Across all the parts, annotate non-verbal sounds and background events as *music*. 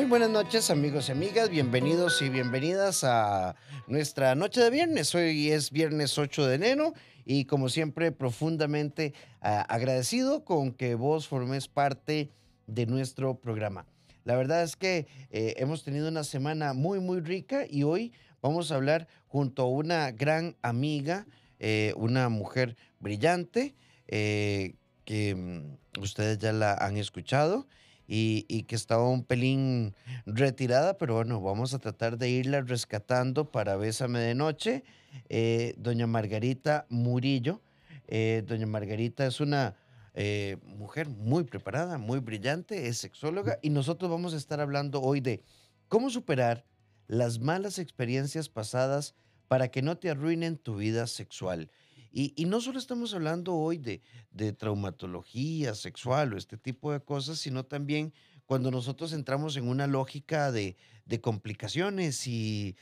Muy buenas noches amigos y amigas, bienvenidos y bienvenidas a nuestra noche de viernes. Hoy es viernes 8 de enero y como siempre profundamente ah, agradecido con que vos formes parte de nuestro programa. La verdad es que eh, hemos tenido una semana muy muy rica y hoy vamos a hablar junto a una gran amiga, eh, una mujer brillante eh, que mm, ustedes ya la han escuchado y, que estaba un pelín retirada, pero bueno, vamos a tratar de irla rescatando para Bésame de Noche. Eh, doña Margarita Murillo. Eh, doña Margarita es una eh, mujer muy preparada, muy brillante, es sexóloga y nosotros vamos a estar hablando hoy de cómo superar las malas experiencias pasadas para que no te arruinen tu vida sexual. Y, no solo estamos hablando hoy de, traumatología sexual o este tipo de cosas, sino también cuando nosotros entramos en una lógica de, complicaciones y,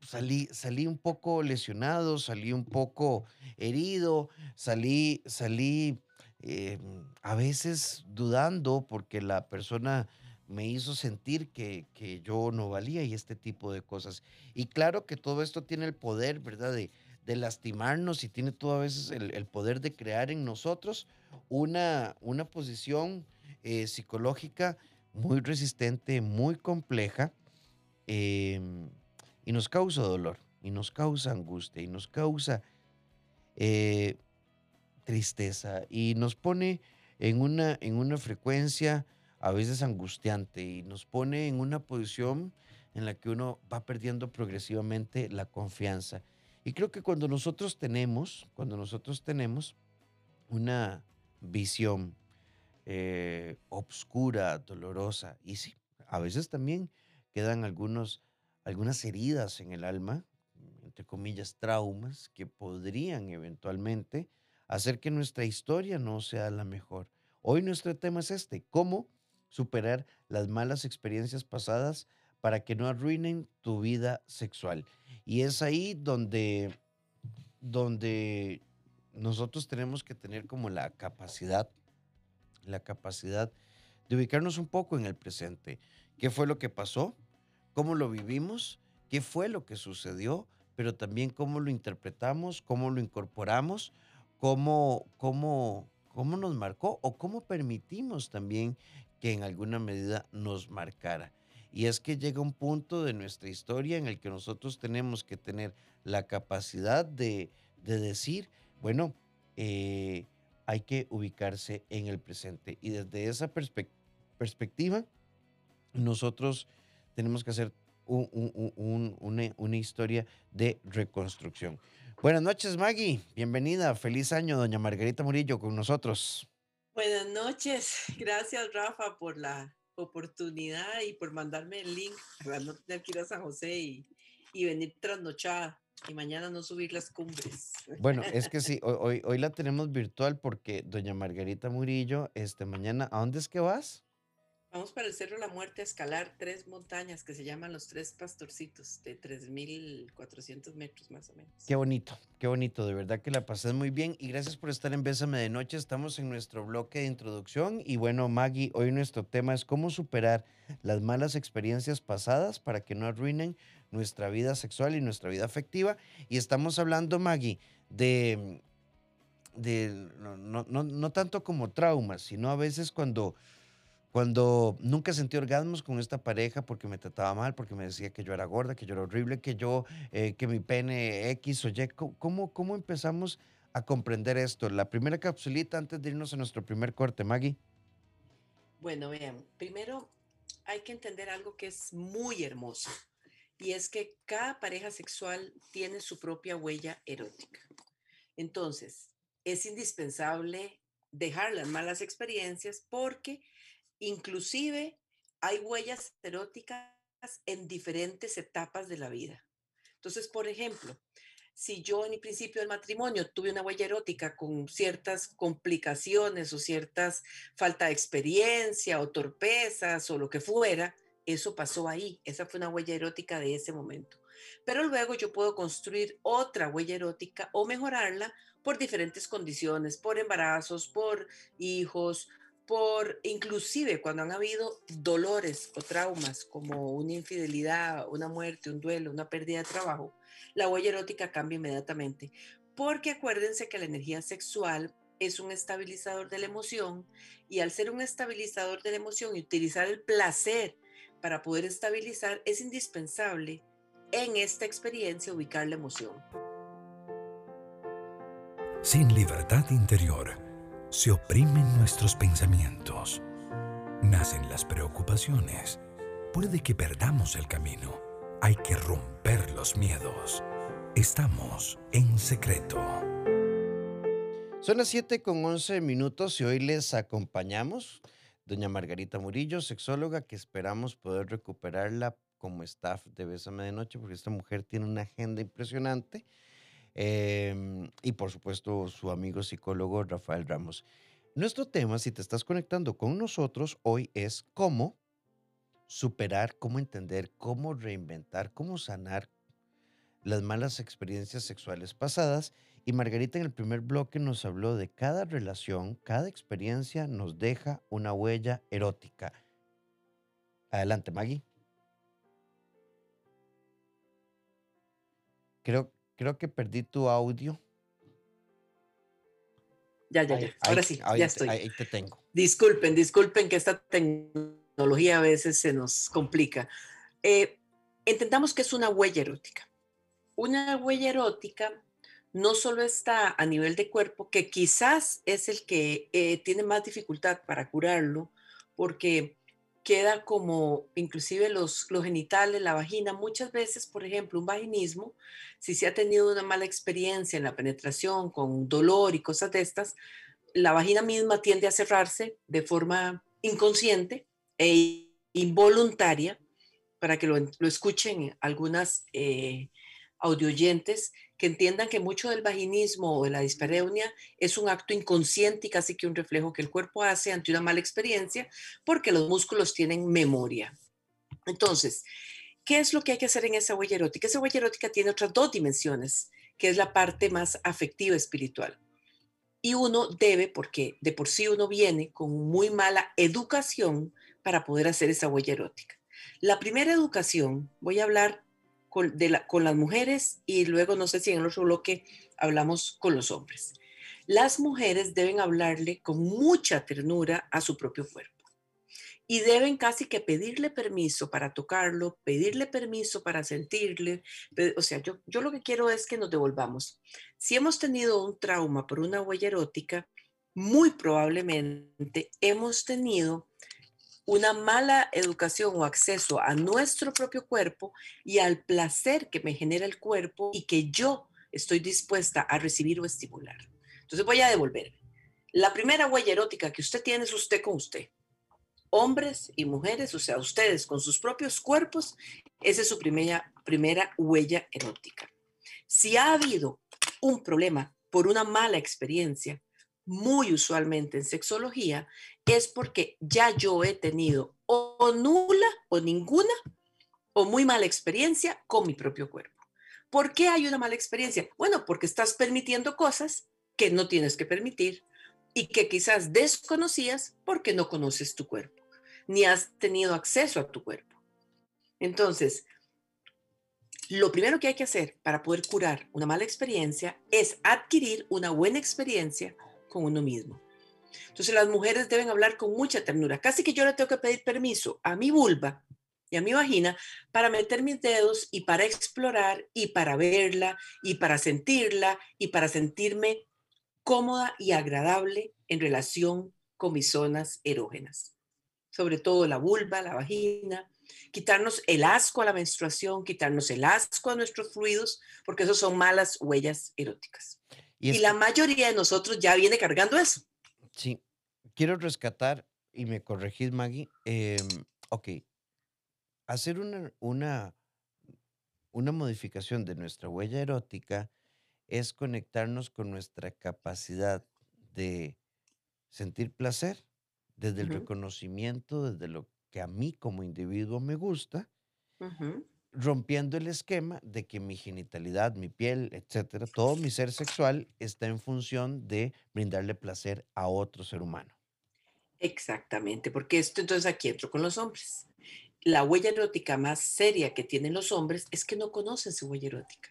salí, salí un poco lesionado, salí un poco herido, salí, salí eh, a veces dudando porque la persona me hizo sentir que, que, yo no valía y este tipo de cosas. Y claro que todo esto tiene el poder, ¿verdad? De, de lastimarnos y tiene todo a veces el, poder de crear en nosotros una, una posición eh, psicológica muy resistente, muy compleja em, y nos causa dolor y nos causa angustia y nos causa eh, tristeza y nos pone en una, en una frecuencia a veces angustiante y nos pone en una posición en la que uno va perdiendo progresivamente la confianza. Y creo que cuando nosotros tenemos, cuando nosotros tenemos una visión eh, obscura, dolorosa, y sí, a veces también quedan algunos, algunas heridas en el alma, entre comillas, traumas, que podrían eventualmente hacer que nuestra historia no sea la mejor. Hoy nuestro tema es este, cómo superar las malas experiencias pasadas para que no arruinen tu vida sexual. Y es ahí donde, donde nosotros tenemos que tener como la capacidad, la capacidad de ubicarnos un poco en el presente. ¿Qué fue lo que pasó? ¿Cómo lo vivimos? ¿Qué fue lo que sucedió? Pero también cómo lo interpretamos, cómo lo incorporamos, cómo, cómo, cómo nos marcó o cómo permitimos también que en alguna medida nos marcara. Y es que llega un punto de nuestra historia en el que nosotros tenemos que tener la capacidad de, decir, bueno, eh, hay que ubicarse en el presente. Y desde esa perspectiva, nosotros tenemos que hacer una, una, historia de reconstrucción. Buenas noches, Maggie. Bienvenida. Feliz año, doña Margarita Murillo, con nosotros. Buenas noches. Gracias, Rafa, por la oportunidad y por mandarme el link para no tener que ir a San José y, y venir trasnochada y mañana no subir las cumbres. Bueno, es que sí, *laughs* hoy, hoy la tenemos virtual porque doña Margarita Murillo, este mañana, ¿a dónde es que vas? Vamos para el Cerro de la Muerte a escalar tres montañas que se llaman los Tres Pastorcitos, de 3.400 metros más o menos. Qué bonito, qué bonito, de verdad que la pasé muy bien y gracias por estar en Bésame de Noche. Estamos en nuestro bloque de introducción y bueno, Maggie, hoy nuestro tema es cómo superar las malas experiencias pasadas para que no arruinen nuestra vida sexual y nuestra vida afectiva. Y estamos hablando, Maggie, de, de no, no, no tanto como traumas, sino a veces cuando cuando nunca sentí orgasmos con esta pareja porque me trataba mal, porque me decía que yo era gorda, que yo era horrible, que yo, eh, que mi pene X o Y. ¿Cómo, ¿Cómo empezamos a comprender esto? La primera capsulita antes de irnos a nuestro primer corte, Maggie. Bueno, vean, primero hay que entender algo que es muy hermoso y es que cada pareja sexual tiene su propia huella erótica. Entonces, es indispensable dejar las malas experiencias porque Inclusive hay huellas eróticas en diferentes etapas de la vida. Entonces, por ejemplo, si yo en el principio del matrimonio tuve una huella erótica con ciertas complicaciones o ciertas falta de experiencia o torpezas o lo que fuera, eso pasó ahí. Esa fue una huella erótica de ese momento. Pero luego yo puedo construir otra huella erótica o mejorarla por diferentes condiciones, por embarazos, por hijos, por inclusive cuando han habido dolores o traumas como una infidelidad, una muerte, un duelo, una pérdida de trabajo, la huella erótica cambia inmediatamente. Porque acuérdense que la energía sexual es un estabilizador de la emoción y al ser un estabilizador de la emoción y utilizar el placer para poder estabilizar, es indispensable en esta experiencia ubicar la emoción. Sin libertad interior, se oprimen nuestros pensamientos, nacen las preocupaciones, puede que perdamos el camino, hay que romper los miedos. Estamos en secreto. Son las 7 con 11 minutos y hoy les acompañamos doña Margarita Murillo, sexóloga, que esperamos poder recuperarla como staff de Bésame de Noche, porque esta mujer tiene una agenda impresionante. Em, y por supuesto, su amigo psicólogo Rafael Ramos. Nuestro tema, si te estás conectando con nosotros hoy, es cómo superar, cómo entender, cómo reinventar, cómo sanar las malas experiencias sexuales pasadas. Y Margarita en el primer bloque nos habló de cada relación, cada experiencia nos deja una huella erótica. Adelante, Maggie. Creo, creo que perdí tu audio. Ya, ya, ya. Ahora sí, ya estoy. Ahí te tengo. Disculpen, disculpen que esta tecnología a veces se nos complica. Eh, entendamos que es una huella erótica. Una huella erótica no solo está a nivel de cuerpo, que quizás es el que eh, tiene más dificultad para curarlo, porque queda como inclusive los, los genitales, la vagina, muchas veces, por ejemplo, un vaginismo, si se ha tenido una mala experiencia en la penetración con dolor y cosas de estas, la vagina misma tiende a cerrarse de forma inconsciente e involuntaria, para que lo, lo escuchen algunas eh, audioyentes, que entiendan que mucho del vaginismo o de la dispareunia es un acto inconsciente y casi que un reflejo que el cuerpo hace ante una mala experiencia porque los músculos tienen memoria. Entonces, ¿qué es lo que hay que hacer en esa huella erótica? Esa huella erótica tiene otras dos dimensiones, que es la parte más afectiva espiritual. Y uno debe, porque de por sí uno viene con muy mala educación para poder hacer esa huella erótica. La primera educación, voy a hablar con, las mujeres y luego no sé si en el otro bloque hablamos con los hombres. Las mujeres deben hablarle con mucha ternura a su propio cuerpo y deben casi que pedirle permiso para tocarlo, pedirle permiso para sentirle. O sea, yo, yo lo que quiero es que nos devolvamos. Si hemos tenido un trauma por una huella erótica, muy probablemente hemos tenido una mala educación o acceso a nuestro propio cuerpo y al placer que me genera el cuerpo y que yo estoy dispuesta a recibir o estimular. Entonces voy a devolver. La primera huella erótica que usted tiene es usted con usted. Hombres y mujeres, o sea, ustedes con sus propios cuerpos, esa es su primera, primera huella erótica. Si ha habido un problema por una mala experiencia, muy usualmente en sexología, es porque ya yo he tenido o nula o ninguna o muy mala experiencia con mi propio cuerpo. ¿Por qué hay una mala experiencia? Bueno, porque estás permitiendo cosas que no tienes que permitir y que quizás desconocías porque no conoces tu cuerpo, ni has tenido acceso a tu cuerpo. Entonces, lo primero que hay que hacer para poder curar una mala experiencia es adquirir una buena experiencia con uno mismo. Entonces las mujeres deben hablar con mucha ternura. Casi que yo le tengo que pedir permiso a mi vulva y a mi vagina para meter mis dedos y para explorar y para verla y para sentirla y para sentirme cómoda y agradable en relación con mis zonas erógenas. Sobre todo la vulva, la vagina, quitarnos el asco a la menstruación, quitarnos el asco a nuestros fluidos, porque esos son malas huellas eróticas. Y, la mayoría de nosotros ya viene cargando eso. Sí, quiero rescatar, y me corregís, Maggie, em, ok, hacer una, una, una modificación de nuestra huella erótica es conectarnos con nuestra capacidad de sentir placer desde el reconocimiento, desde lo que a mí como individuo me gusta, rompiendo el esquema de que mi genitalidad, mi piel, etcétera, todo mi ser sexual está en función de brindarle placer a otro ser humano. Exactamente, porque esto entonces aquí entro con los hombres. La huella erótica más seria que tienen los hombres es que no conocen su huella erótica.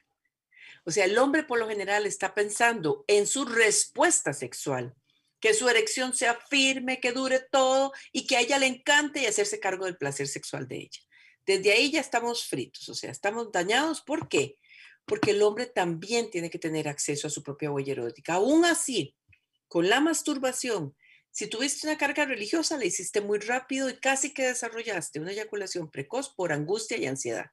O sea, el hombre por lo general está pensando en su respuesta sexual, que su erección sea firme, que dure todo y que a ella le encante y hacerse cargo del placer sexual de ella. Desde ahí ya estamos fritos, o sea, estamos dañados. ¿Por qué? Porque el hombre también tiene que tener acceso a su propia huella erótica. Aún así, con la masturbación, si tuviste una carga religiosa, la hiciste muy rápido y casi que desarrollaste una eyaculación precoz por angustia y ansiedad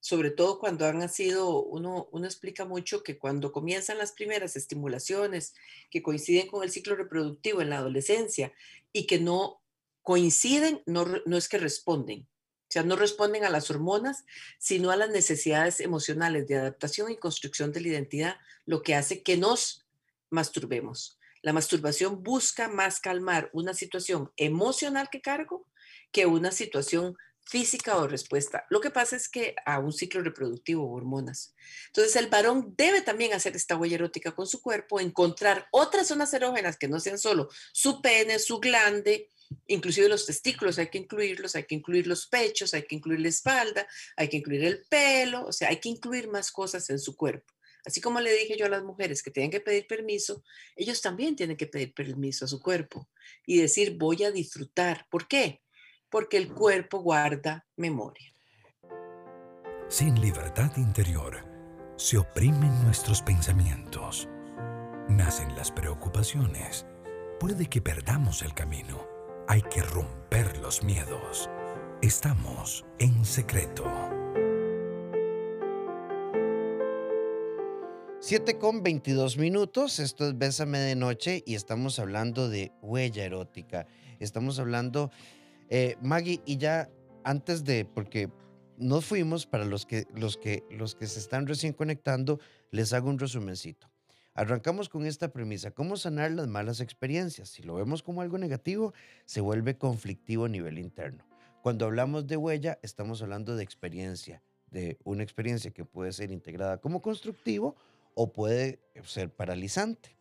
sobre todo cuando han sido, uno, uno explica mucho que cuando comienzan las primeras estimulaciones que coinciden con el ciclo reproductivo en la adolescencia y que no coinciden, no, no es que responden, o sea, no responden a las hormonas, sino a las necesidades emocionales de adaptación y construcción de la identidad, lo que hace que nos masturbemos. La masturbación busca más calmar una situación emocional que cargo que una situación física o respuesta. Lo que pasa es que a un ciclo reproductivo o hormonas. Entonces el varón debe también hacer esta huella erótica con su cuerpo, encontrar otras zonas erógenas que no sean solo su pene, su glande, inclusive los testículos, hay que incluirlos, hay que incluir los pechos, hay que incluir la espalda, hay que incluir el pelo, o sea, hay que incluir más cosas en su cuerpo. Así como le dije yo a las mujeres que tienen que pedir permiso, ellos también tienen que pedir permiso a su cuerpo y decir, voy a disfrutar. ¿Por qué? Porque el cuerpo guarda memoria. Sin libertad interior, se oprimen nuestros pensamientos. Nacen las preocupaciones. Puede que perdamos el camino. Hay que romper los miedos. Estamos en secreto. 7 con 22 minutos, esto es Bésame de Noche y estamos hablando de huella erótica. Estamos hablando eh, Maggie, y ya antes de, porque nos fuimos, para los que, los, que, los que se están recién conectando, les hago un resumencito. Arrancamos con esta premisa, ¿cómo sanar las malas experiencias? Si lo vemos como algo negativo, se vuelve conflictivo a nivel interno. Cuando hablamos de huella, estamos hablando de experiencia, de una experiencia que puede ser integrada como constructivo o puede ser paralizante.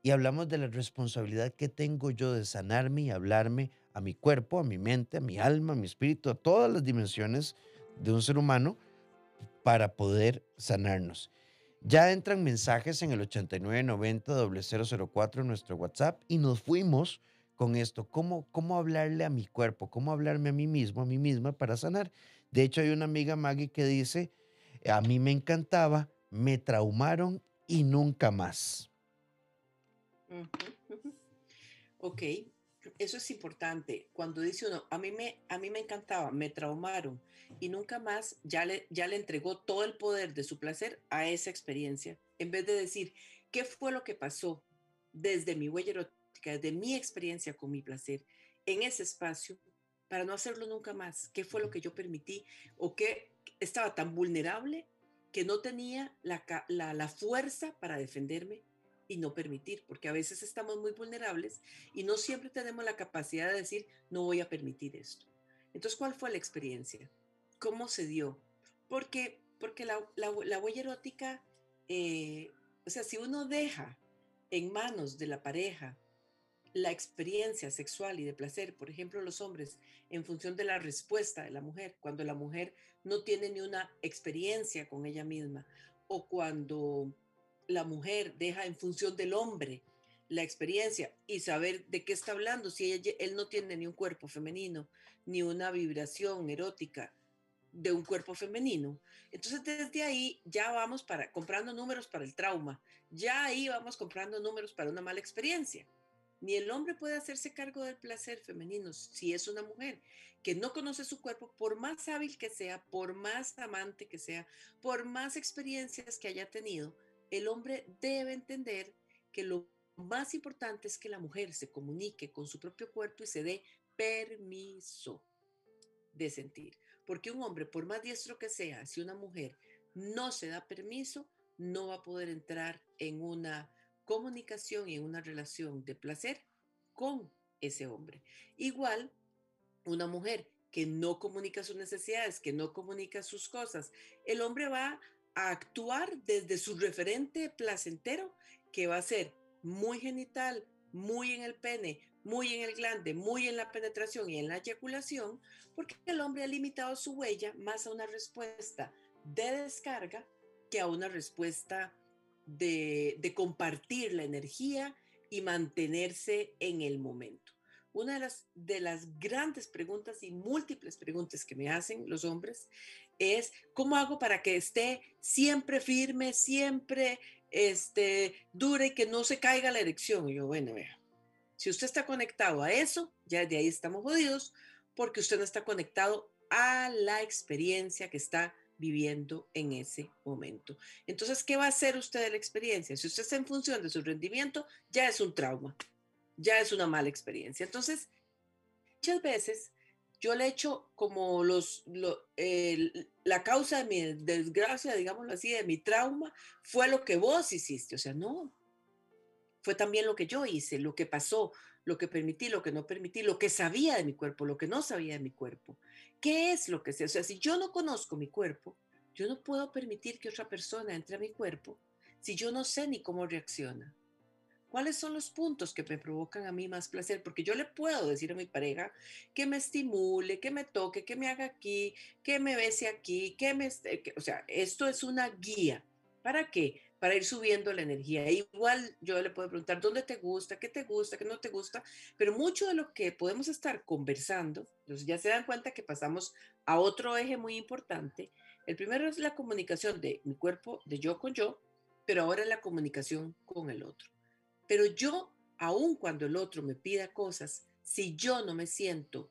Y hablamos de la responsabilidad que tengo yo de sanarme y hablarme a mi cuerpo, a mi mente, a mi alma, a mi espíritu, a todas las dimensiones de un ser humano para poder sanarnos. Ya entran mensajes en el 8990-004 en nuestro WhatsApp y nos fuimos con esto, ¿Cómo, cómo hablarle a mi cuerpo, cómo hablarme a mí mismo, a mí misma para sanar. De hecho, hay una amiga Maggie que dice, a mí me encantaba, me traumaron y nunca más. *laughs* Ok, eso es importante. Cuando dice uno, a mí me, a mí me encantaba, me traumaron y nunca más ya le, ya le entregó todo el poder de su placer a esa experiencia, en vez de decir, ¿qué fue lo que pasó desde mi huella erótica, desde mi experiencia con mi placer en ese espacio para no hacerlo nunca más? ¿Qué fue lo que yo permití o qué estaba tan vulnerable que no tenía la, la, la fuerza para defenderme? Y no permitir, porque a veces estamos muy vulnerables y no siempre tenemos la capacidad de decir, no voy a permitir esto. Entonces, ¿cuál fue la experiencia? ¿Cómo se dio? Porque, porque la, la, huella erótica, eh, o sea, si uno deja en manos de la pareja la experiencia sexual y de placer, por ejemplo, los hombres, en función de la respuesta de la mujer, cuando la mujer no tiene ni una experiencia con ella misma, o cuando la mujer deja en función del hombre la experiencia y saber de qué está hablando, si él no tiene ni un cuerpo femenino, ni una vibración erótica de un cuerpo femenino. Entonces desde ahí ya vamos para comprando números para el trauma, ya ahí vamos comprando números para una mala experiencia. Ni el hombre puede hacerse cargo del placer femenino si es una mujer que no conoce su cuerpo, por más hábil que sea, por más amante que sea, por más experiencias que haya tenido, el hombre debe entender que lo más importante es que la mujer se comunique con su propio cuerpo y se dé permiso de sentir. Porque un hombre, por más diestro que sea, si una mujer no se da permiso, no va a poder entrar en una comunicación y en una relación de placer con ese hombre. Igual, una mujer que no comunica sus necesidades, que no comunica sus cosas, el hombre va a actuar desde su referente placentero, que va a ser muy genital, muy en el pene, muy en el glande, muy en la penetración y en la eyaculación, porque el hombre ha limitado su huella más a una respuesta de descarga que a una respuesta de, compartir la energía y mantenerse en el momento. Una de las, de las grandes preguntas y múltiples preguntas que me hacen los hombres es, ¿cómo hago para que esté siempre firme, siempre este, dure y que no se caiga la erección? Y yo, bueno, vea, si usted está conectado a eso, ya de ahí estamos jodidos, porque usted no está conectado a la experiencia que está viviendo en ese momento. Entonces, ¿qué va a hacer usted de la experiencia? Si usted está en función de su rendimiento, ya es un trauma, ya es una mala experiencia. Entonces, muchas veces yo le echo como los, la causa de mi desgracia, digámoslo así, de mi trauma, fue lo que vos hiciste. O sea, no, fue también lo que yo hice, lo que pasó, lo que permití, lo que no permití, lo que sabía de mi cuerpo, lo que no sabía de mi cuerpo. ¿Qué es lo que sé? O sea, si yo no conozco mi cuerpo, yo no puedo permitir que otra persona entre a mi cuerpo si yo no sé ni cómo reacciona. ¿Cuáles son los puntos que me provocan a mí más placer? Porque yo le puedo decir a mi pareja que me estimule, que me toque, que me haga aquí, que me bese aquí, que me... o sea, esto es una guía. ¿Para qué? para ir subiendo la energía. Igual yo le puedo preguntar dónde te gusta, qué te gusta, qué no te gusta, pero mucho de lo que podemos estar conversando, entonces ya se dan cuenta que pasamos a otro eje muy importante. El primero es la comunicación de mi cuerpo, de yo con yo, pero ahora la comunicación con el otro. Pero yo, aun cuando el otro me pida cosas, si yo no me siento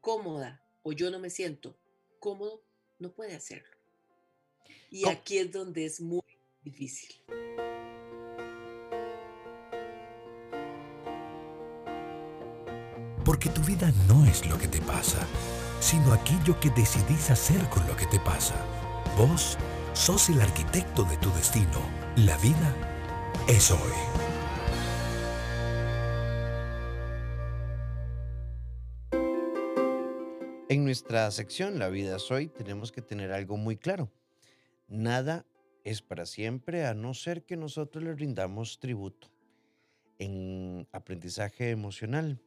cómoda o yo no me siento cómodo, no puede hacerlo. Y aquí es donde es muy difícil. Porque tu vida no es lo que te pasa, sino aquello que decidís hacer con lo que te pasa. Vos sos el arquitecto de tu destino. La vida es hoy. En nuestra sección La vida es hoy tenemos que tener algo muy claro. Nada es para siempre a no ser que nosotros le rindamos tributo. En aprendizaje emocional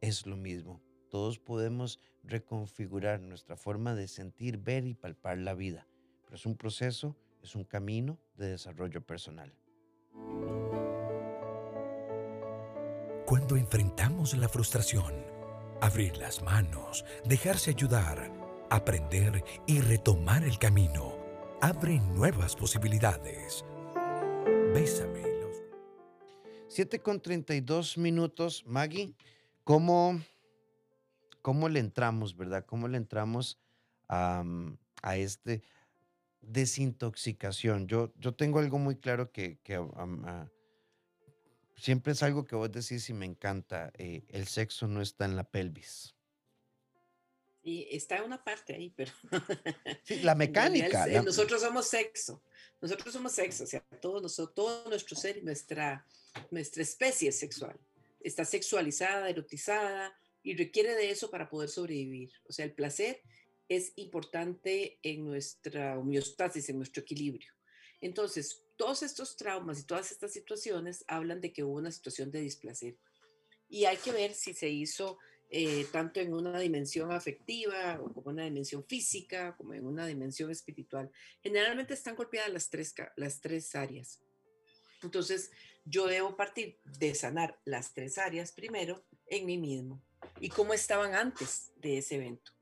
es lo mismo. Todos podemos reconfigurar nuestra forma de sentir, ver y palpar la vida, pero es un proceso, es un camino de desarrollo personal. Cuando enfrentamos la frustración, abrir las manos, dejarse ayudar, aprender y retomar el camino abre nuevas posibilidades. Bésame. 7 con 32 minutos, Maggie. ¿Cómo, ¿Cómo le entramos, verdad? ¿Cómo le entramos a, a este desintoxicación? Yo, yo tengo algo muy claro que, que siempre es algo que vos decís y me encanta. Eh, el sexo no está en la pelvis. Y está una parte ahí, pero... la *laughs* mecánica. Nosotros somos sexo, nosotros somos sexo, o sea, todo, nosotros, todo nuestro ser y nuestra, nuestra especie sexual está sexualizada, erotizada y requiere de eso para poder sobrevivir. O sea, el placer es importante en nuestra homeostasis, en nuestro equilibrio. Entonces, todos estos traumas y todas estas situaciones hablan de que hubo una situación de displacer. Y hay que ver si se hizo eh, tanto en una dimensión afectiva, o como una dimensión física, como en una dimensión espiritual. Generalmente están golpeadas las tres, las tres áreas. Entonces, yo debo partir de sanar las tres áreas primero en mí mismo y cómo estaban antes de ese evento,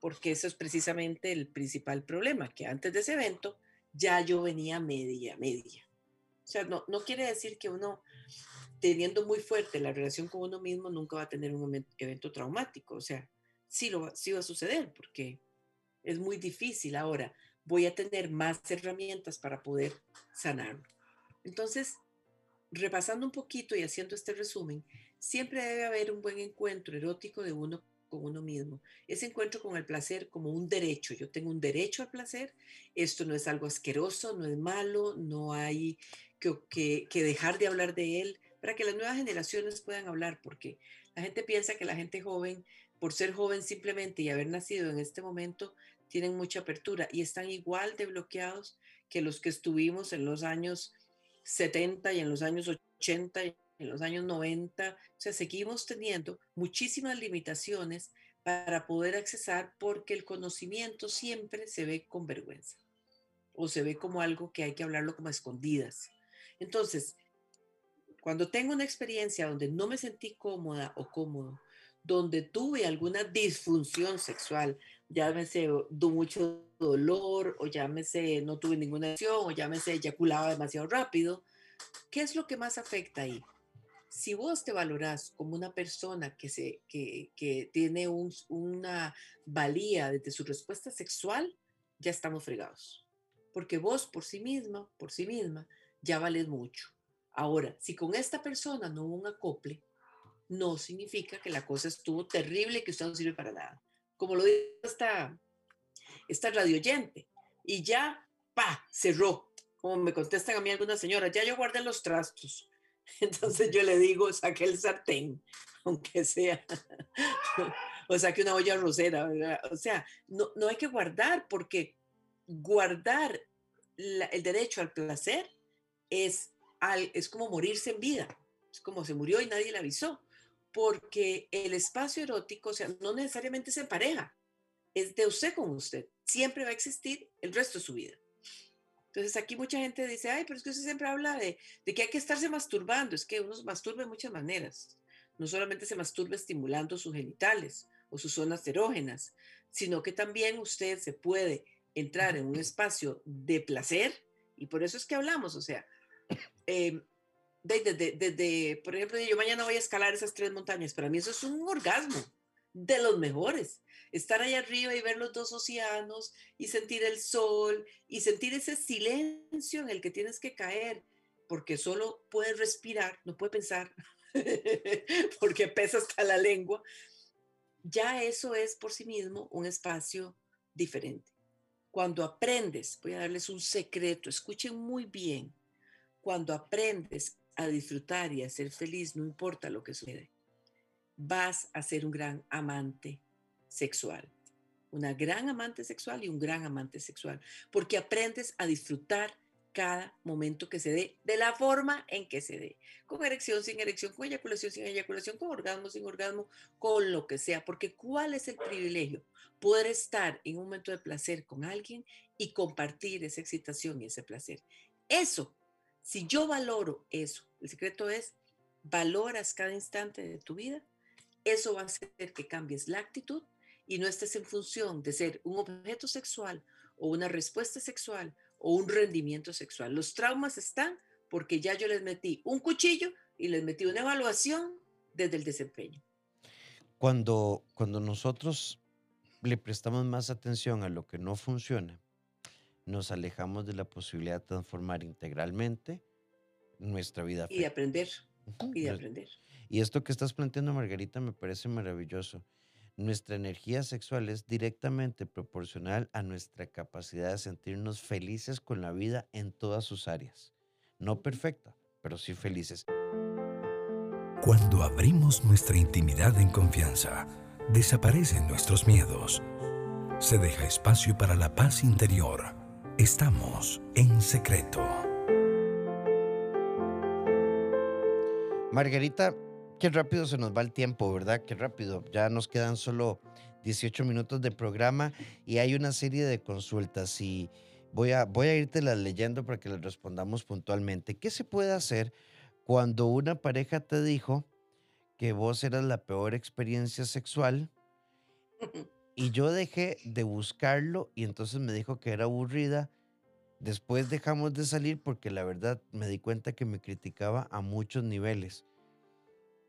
porque eso es precisamente el principal problema, que antes de ese evento ya yo venía media, media. O sea, no, no quiere decir que uno teniendo muy fuerte la relación con uno mismo, nunca va a tener un evento traumático. O sea, sí, lo, sí va a suceder porque es muy difícil. Ahora, voy a tener más herramientas para poder sanarlo. Entonces, repasando un poquito y haciendo este resumen, siempre debe haber un buen encuentro erótico de uno con uno mismo. Ese encuentro con el placer como un derecho. Yo tengo un derecho al placer. Esto no es algo asqueroso, no es malo, no hay que, dejar de hablar de él para que las nuevas generaciones puedan hablar, porque la gente piensa que la gente joven, por ser joven simplemente y haber nacido en este momento, tienen mucha apertura y están igual de bloqueados que los que estuvimos en los años 70 y en los años 80 y en los años 90, o sea, seguimos teniendo muchísimas limitaciones para poder accesar porque el conocimiento siempre se ve con vergüenza o se ve como algo que hay que hablarlo como a escondidas. Entonces, cuando tengo una experiencia donde no me sentí cómoda o cómodo, donde tuve alguna disfunción sexual, llámese de mucho dolor o llámese no tuve ninguna acción o llámese eyaculaba demasiado rápido, ¿qué es lo que más afecta ahí? Si vos te valorás como una persona que, se, que, que tiene un, una valía desde su respuesta sexual, ya estamos fregados. Porque vos por sí misma, por sí misma, ya vales mucho. Ahora, si con esta persona no hubo un acople, no significa que la cosa estuvo terrible que usted no sirve para nada. Como lo dijo esta, esta radio. Y ya, pa, cerró. Como me contestan a mí algunas señoras, ya yo guardé los trastos. *laughs* Entonces yo le digo, saque el sartén, *laughs* aunque sea, *laughs* o saque una olla rosera, O sea, no, no hay que guardar porque guardar el derecho al placer es, al, es como morirse en vida. Es como se murió y nadie le avisó porque el espacio erótico, o sea, no necesariamente es en pareja, es de usted con usted. Siempre va a existir el resto de su vida. Entonces aquí mucha gente dice, ay, pero es que usted siempre habla de, de que hay que estarse masturbando. Es que uno se masturba de muchas maneras. No solamente se masturba estimulando sus genitales o sus zonas erógenas, sino que también usted se puede entrar en un espacio de placer y por eso es que hablamos, o sea, desde, desde, por ejemplo, yo mañana voy a escalar esas tres montañas. Para mí eso es un orgasmo de los mejores. Estar ahí arriba y ver los dos océanos y sentir el sol y sentir ese silencio en el que tienes que caer, porque solo puedes respirar, no puedes pensar, *laughs* porque pesa hasta la lengua. Ya eso es por sí mismo un espacio diferente. Cuando aprendes, voy a darles un secreto, escuchen muy bien, cuando aprendes a disfrutar y a ser feliz, no importa lo que sucede, vas a ser un gran amante sexual. Una gran amante sexual y un gran amante sexual, porque aprendes a disfrutar cada momento que se dé, de la forma en que se dé, con erección, sin erección, con eyaculación, sin eyaculación, con orgasmo, sin orgasmo, con lo que sea, porque ¿cuál es el privilegio? Poder estar en un momento de placer con alguien y compartir esa excitación y ese placer. Eso si yo valoro eso, el secreto es, valoras cada instante de tu vida, eso va a hacer que cambies la actitud y no estés en función de ser un objeto sexual o una respuesta sexual o un rendimiento sexual. Los traumas están porque ya yo les metí un cuchillo y les metí una evaluación desde el desempeño. Cuando, cuando nosotros le prestamos más atención a lo que no funciona nos alejamos de la posibilidad de transformar integralmente nuestra vida. Y de aprender. Y de aprender. Y esto que estás planteando, Margarita, me parece maravilloso. Nuestra energía sexual es directamente proporcional a nuestra capacidad de sentirnos felices con la vida en todas sus áreas. No perfecta, pero sí felices. Cuando abrimos nuestra intimidad en confianza, desaparecen nuestros miedos. Se deja espacio para la paz interior Estamos en secreto. Margarita, qué rápido se nos va el tiempo, ¿verdad? Qué rápido. Ya nos quedan solo 18 minutos de programa y hay una serie de consultas y voy a, voy a irte las leyendo para que les respondamos puntualmente. ¿Qué se puede hacer cuando una pareja te dijo que vos eras la peor experiencia sexual *laughs* y yo dejé de buscarlo y entonces me dijo que era aburrida. Después dejamos de salir porque la verdad me di cuenta que me criticaba a muchos niveles.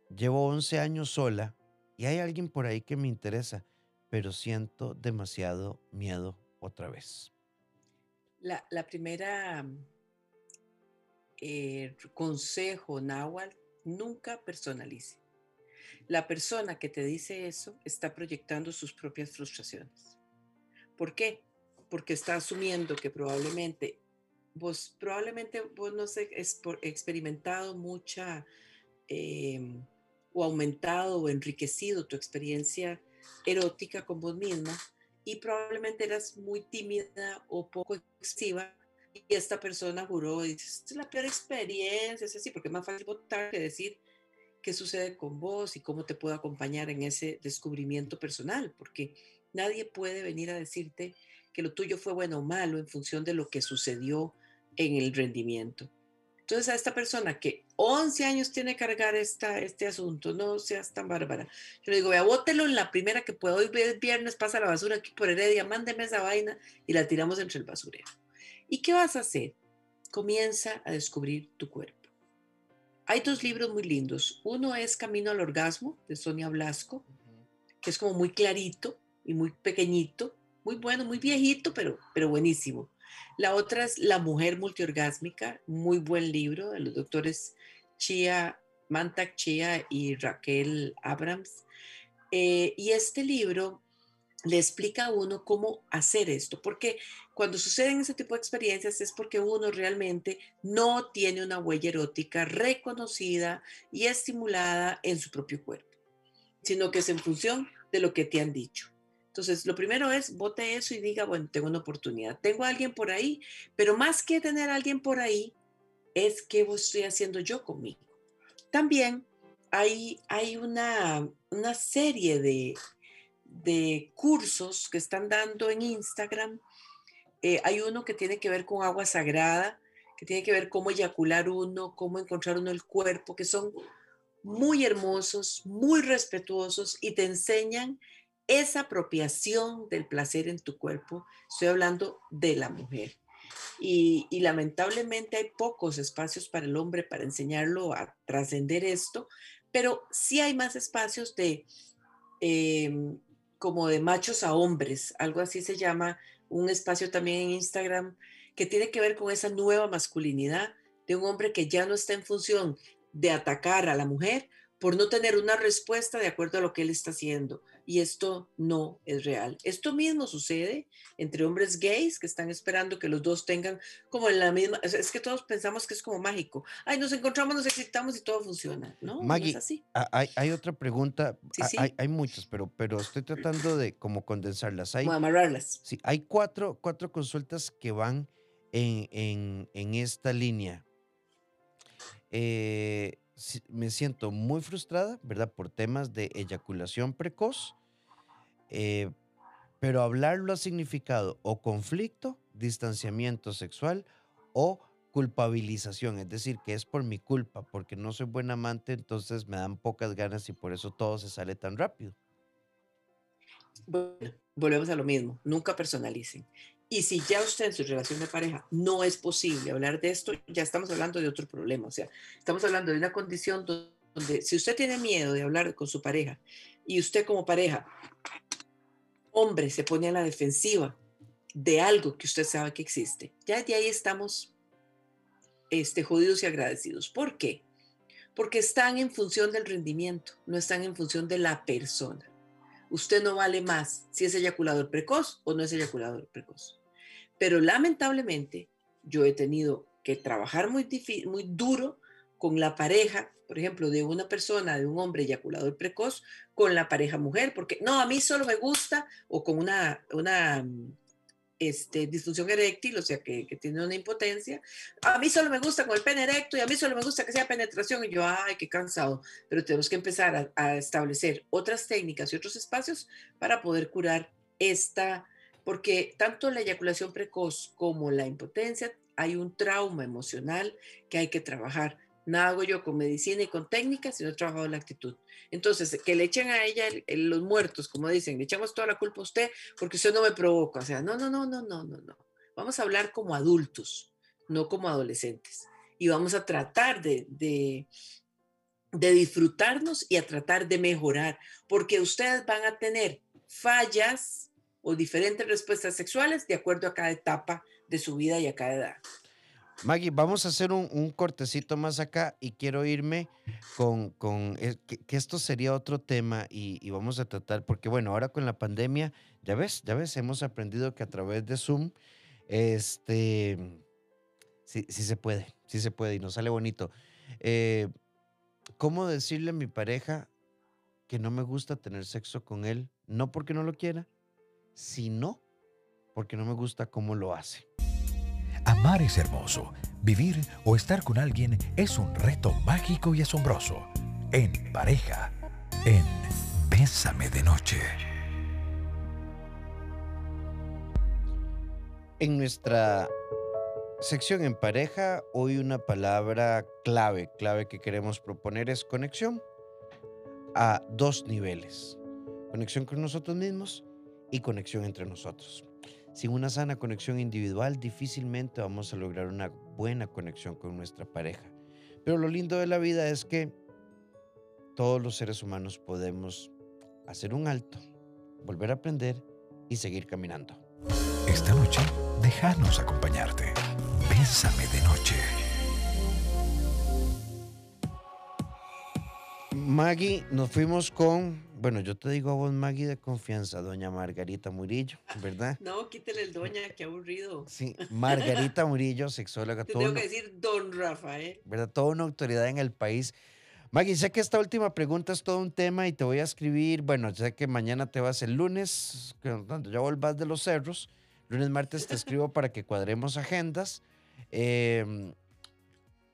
Llevo 11 años sola y hay alguien por ahí que me interesa, pero siento demasiado miedo otra vez. La, primera eh, consejo, Nahual, nunca personalice. La persona que te dice eso está proyectando sus propias frustraciones. ¿Por qué? Porque está asumiendo que probablemente vos, probablemente vos no has experimentado mucha em, o aumentado o enriquecido tu experiencia erótica con vos misma y probablemente eras muy tímida o poco expresiva y esta persona juró dice, es la peor experiencia, es así, porque es más fácil votar que decir, qué sucede con vos y cómo te puedo acompañar en ese descubrimiento personal, porque nadie puede venir a decirte que lo tuyo fue bueno o malo en función de lo que sucedió en el rendimiento. Entonces a esta persona que 11 años tiene que cargar esta, este asunto, no seas tan bárbara. Yo le digo, vea, bótelo en la primera que pueda. Hoy viernes pasa la basura aquí por Heredia, mándeme esa vaina y la tiramos entre el basurero. ¿Y qué vas a hacer? Comienza a descubrir tu cuerpo. Hay dos libros muy lindos. Uno es Camino al Orgasmo, de Sonia Blasco, que es como muy clarito y muy pequeñito, muy bueno, muy viejito, pero, pero buenísimo. La otra es La mujer multiorgásmica, muy buen libro de los doctores Chia, Mantak Chia y Raquel Abrams. Eh, y este libro le explica a uno cómo hacer esto, porque cuando suceden ese tipo de experiencias es porque uno realmente no tiene una huella erótica reconocida y estimulada en su propio cuerpo, sino que es en función de lo que te han dicho. Entonces, lo primero es, vote eso y diga, bueno, tengo una oportunidad, tengo a alguien por ahí, pero más que tener a alguien por ahí, es qué estoy haciendo yo conmigo. También hay, hay una, una serie de, de cursos que están dando en Instagram. Eh, hay uno que tiene que ver con agua sagrada, que tiene que ver cómo eyacular uno, cómo encontrar uno el cuerpo, que son muy hermosos, muy respetuosos y te enseñan esa apropiación del placer en tu cuerpo, estoy hablando de la mujer. Y, lamentablemente hay pocos espacios para el hombre para enseñarlo a trascender esto, pero sí hay más espacios de em, como de machos a hombres, algo así se llama, un espacio también en Instagram que tiene que ver con esa nueva masculinidad de un hombre que ya no está en función de atacar a la mujer por no tener una respuesta de acuerdo a lo que él está haciendo, y esto no es real. Esto mismo sucede entre hombres gays que están esperando que los dos tengan como en la misma, es que todos pensamos que es como mágico. Ay, nos encontramos, nos excitamos y todo funciona. No, Maggie, es así. Hay, hay, otra pregunta, Hay, hay, muchas, pero, pero estoy tratando de como condensarlas. Hay, amarrarlas. Sí, hay cuatro, cuatro consultas que van en, en, en esta línea. Eh, me siento muy frustrada, ¿verdad? Por temas de eyaculación precoz, eh, pero hablarlo ha significado o conflicto, distanciamiento sexual o culpabilización, es decir, que es por mi culpa, porque no soy buen amante, entonces me dan pocas ganas y por eso todo se sale tan rápido. Bueno, volvemos a lo mismo, nunca personalicen. Y si ya usted en su relación de pareja no es posible hablar de esto, ya estamos hablando de otro problema. O sea, estamos hablando de una condición donde si usted tiene miedo de hablar con su pareja y usted como pareja, hombre, se pone a la defensiva de algo que usted sabe que existe, ya de ahí estamos este, jodidos y agradecidos. ¿Por qué? Porque están en función del rendimiento, no están en función de la persona usted no vale más si es eyaculador precoz o no es eyaculador precoz. Pero lamentablemente yo he tenido que trabajar muy, duro con la pareja, por ejemplo, de una persona, de un hombre eyaculador precoz, con la pareja mujer, porque no, a mí solo me gusta, o con una, una este, disfunción eréctil, o sea, que, que, tiene una impotencia. A mí solo me gusta con el pene erecto y a mí solo me gusta que sea penetración. Y yo, ay, qué cansado. Pero tenemos que empezar a, a establecer otras técnicas y otros espacios para poder curar esta, porque tanto la eyaculación precoz como la impotencia hay un trauma emocional que hay que trabajar. Nada hago yo con medicina y con técnicas, sino he trabajado la actitud. Entonces, que le echen a ella los muertos, como dicen, le echamos toda la culpa a usted porque usted no me provoca. O sea, no, no, no, no, no, no, no. Vamos a hablar como adultos, no como adolescentes. Y vamos a tratar de, de, de disfrutarnos y a tratar de mejorar, porque ustedes van a tener fallas o diferentes respuestas sexuales de acuerdo a cada etapa de su vida y a cada edad. Maggie, vamos a hacer un, cortecito más acá y quiero irme con, con eh, que, esto sería otro tema y, vamos a tratar, porque bueno, ahora con la pandemia, ya ves, ya ves, hemos aprendido que a través de Zoom, este, sí, sí se puede, sí se puede y nos sale bonito. Eh, ¿Cómo decirle a mi pareja que no me gusta tener sexo con él? No porque no lo quiera, sino porque no me gusta cómo lo hace. Amar es hermoso. Vivir o estar con alguien es un reto mágico y asombroso. en pareja, en Bésame de Noche. En nuestra sección en pareja, hoy una palabra clave, clave que queremos proponer es conexión a dos niveles. Conexión con nosotros mismos y conexión entre nosotros. Sin una sana conexión individual, difícilmente vamos a lograr una buena conexión con nuestra pareja. Pero lo lindo de la vida es que todos los seres humanos podemos hacer un alto, volver a aprender y seguir caminando. Esta noche, déjanos acompañarte. Bésame de noche. Maggie, nos fuimos con, bueno, yo te digo a vos, Maggie, de confianza, doña Margarita Murillo, ¿verdad? *laughs* No, quítele el doña, qué aburrido. Sí, Margarita *laughs* Murillo, sexóloga. Te tengo que decir don Rafael. ¿verdad? Toda una autoridad en el país. Maggie, sé que esta última pregunta es todo un tema y te voy a escribir, bueno, sé que mañana te vas el lunes, cuando ya volvás de los cerros, lunes, martes te escribo para que cuadremos agendas. Em,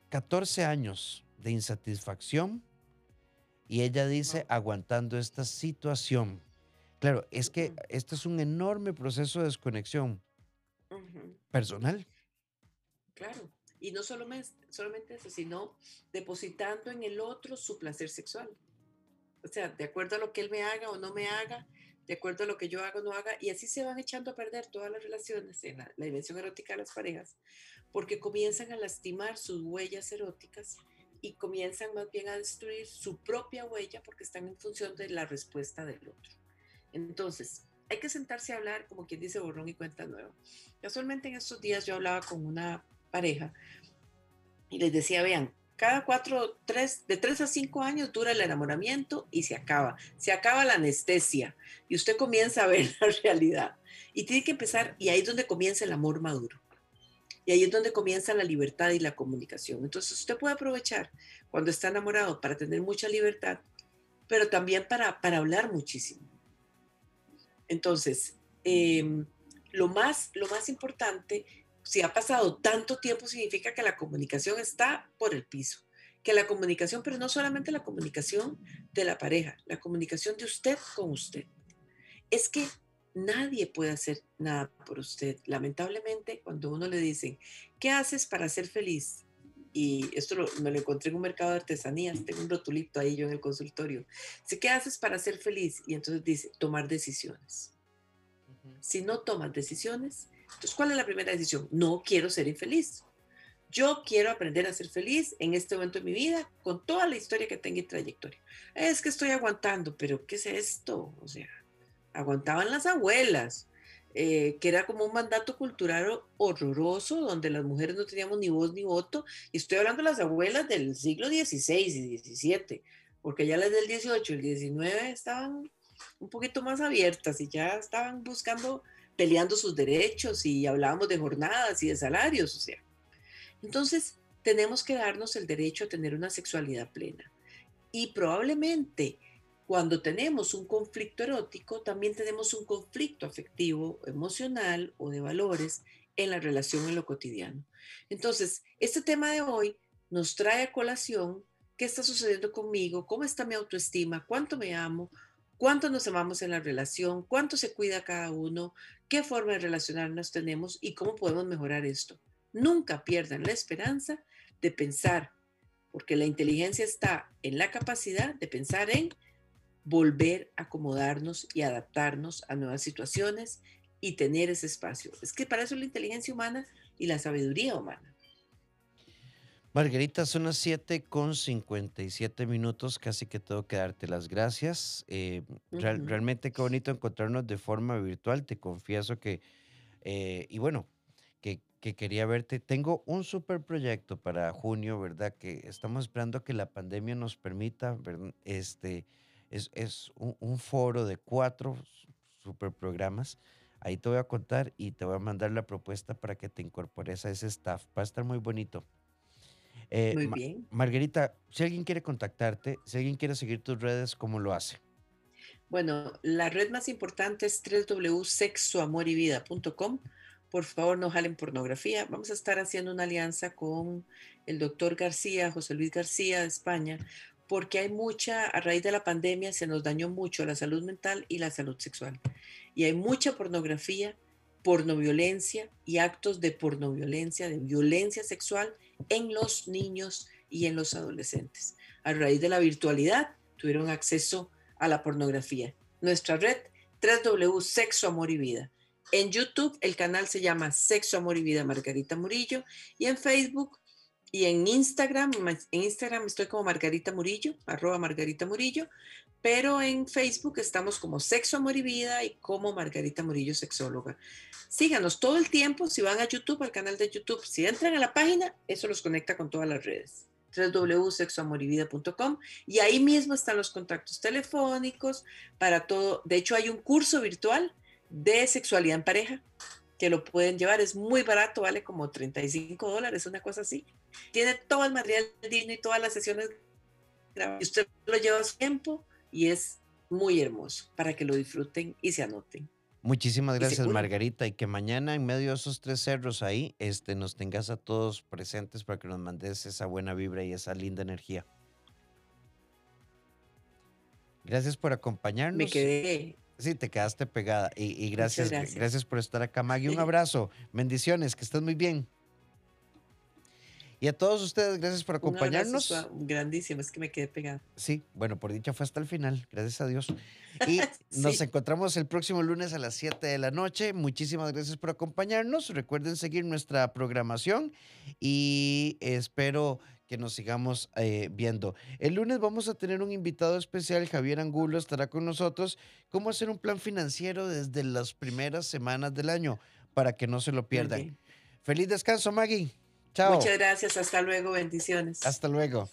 14 años de insatisfacción y ella dice aguantando esta situación. Claro, es que este es un enorme proceso de desconexión Ujú, personal. Claro. Y no solo me- solamente eso, sino depositando en el otro su placer sexual. O sea, de acuerdo a lo que él me haga o no me haga, de acuerdo a lo que yo haga o no haga, y así se van echando a perder todas las relaciones en la, la dimensión erótica de las parejas, porque comienzan a lastimar sus huellas eróticas y comienzan más bien a destruir su propia huella porque están en función de la respuesta del otro. Entonces, hay que sentarse a hablar, como quien dice, borrón y cuenta nueva. Casualmente en estos días yo hablaba con una pareja y les decía, vean, cada cuatro, tres, de tres a cinco años dura el enamoramiento y se acaba. Se acaba la anestesia y usted comienza a ver *laughs* la realidad. Y tiene que empezar, y ahí es donde comienza el amor maduro. Y ahí es donde comienza la libertad y la comunicación. Entonces usted puede aprovechar cuando está enamorado para tener mucha libertad, pero también para, para hablar muchísimo. Entonces, em, lo, más, lo más importante, si ha pasado tanto tiempo, significa que la comunicación está por el piso. Que la comunicación, pero no solamente la comunicación de la pareja, la comunicación de usted con usted. Es que nadie puede hacer nada por usted. Lamentablemente, cuando uno le dicen, ¿qué haces para ser feliz? Y esto lo- me lo encontré en un mercado de artesanías, tengo un rotulito ahí yo en el consultorio. Dice, ¿qué haces para ser feliz? Y entonces dice, tomar decisiones. Si no tomas decisiones, entonces, ¿cuál es la primera decisión? No quiero ser infeliz. Yo quiero aprender a ser feliz en este momento de mi vida con toda la historia que tenga y trayectoria. Es que estoy aguantando, pero ¿qué es esto? O sea, aguantaban las abuelas, eh, que era como un mandato cultural horroroso donde las mujeres no teníamos ni voz ni voto. Y estoy hablando de las abuelas del siglo XVI y XVII, porque ya las del XVIII y el XIX estaban un poquito más abiertas y ya estaban buscando, peleando sus derechos y hablábamos de jornadas y de salarios, o sea. Entonces, tenemos que darnos el derecho a tener una sexualidad plena. Y probablemente cuando tenemos un conflicto erótico, también tenemos un conflicto afectivo, emocional o de valores en la relación en lo cotidiano. Entonces, este tema de hoy nos trae a colación qué está sucediendo conmigo, cómo está mi autoestima, cuánto me amo, cuánto nos amamos en la relación, cuánto se cuida cada uno, qué forma de relacionarnos tenemos y cómo podemos mejorar esto. Nunca pierdan la esperanza de pensar, porque la inteligencia está en la capacidad de pensar en volver a acomodarnos y adaptarnos a nuevas situaciones y tener ese espacio. Es que para eso es la inteligencia humana y la sabiduría humana. Margarita, son las 7 con 57 minutos, casi que tengo que darte las gracias. Eh, real- Ujú. realmente qué bonito encontrarnos de forma virtual, te confieso que, eh, y bueno, que, que quería verte. Tengo un super proyecto para junio, ¿verdad? Que estamos esperando que la pandemia nos permita, ¿verdad? Este, es, es un, un foro de cuatro super programas. Ahí te voy a contar y te voy a mandar la propuesta para que te incorpores a ese staff. Va a estar muy bonito. Eh, Muy Ma- bien. Margarita, si alguien quiere contactarte, si alguien quiere seguir tus redes, ¿cómo lo hace? Bueno, la red más importante es www.sexoamorivida.com. Por favor, no jalen pornografía. Vamos a estar haciendo una alianza con el doctor García, José Luis García de España, porque hay mucha, a raíz de la pandemia se nos dañó mucho la salud mental y la salud sexual. Y hay mucha pornografía, pornoviolencia y actos de pornoviolencia, de violencia sexual en los niños y en los adolescentes. A raíz de la virtualidad tuvieron acceso a la pornografía. Nuestra red www Sexo, Amor y Vida. En YouTube el canal se llama Sexo, Amor y Vida Margarita Murillo y en Facebook y en Instagram, en Instagram estoy como Margarita Murillo, arroba Margarita Murillo, pero en Facebook estamos como Sexo, Amor y Vida y como Margarita Murillo, sexóloga. Síganos todo el tiempo, si van a YouTube, al canal de YouTube, si entran a la página, eso los conecta con todas las redes www.sexoamorivida.com y ahí mismo están los contactos telefónicos para todo. De hecho, hay un curso virtual de sexualidad en pareja que lo pueden llevar. Es muy barato, vale como 35 dólares, una cosa así. Tiene todo el material digno y todas las sesiones grabadas. Usted lo lleva a su tiempo y es muy hermoso para que lo disfruten y se anoten. Muchísimas gracias, Margarita, y que mañana en medio de esos tres cerros ahí, este, nos tengas a todos presentes para que nos mandes esa buena vibra y esa linda energía. Gracias por acompañarnos. Me quedé Sí, te quedaste pegada. Y, gracias, gracias, por estar acá, Maggie. Un *laughs* abrazo. Bendiciones, que estés muy bien. Y a todos ustedes, gracias por acompañarnos. Un grandísimo, es que me quedé pegada. Sí, bueno, por dicha fue hasta el final, gracias a Dios. Y *laughs* nos encontramos el próximo lunes a las 7 de la noche. Muchísimas gracias por acompañarnos. Recuerden seguir nuestra programación y espero que nos sigamos eh, viendo. El lunes vamos a tener un invitado especial, Javier Angulo estará con nosotros, cómo hacer un plan financiero desde las primeras semanas del año para que no se lo pierdan. Feliz descanso, Maggie. Chao. Muchas gracias, hasta luego, bendiciones. Hasta luego.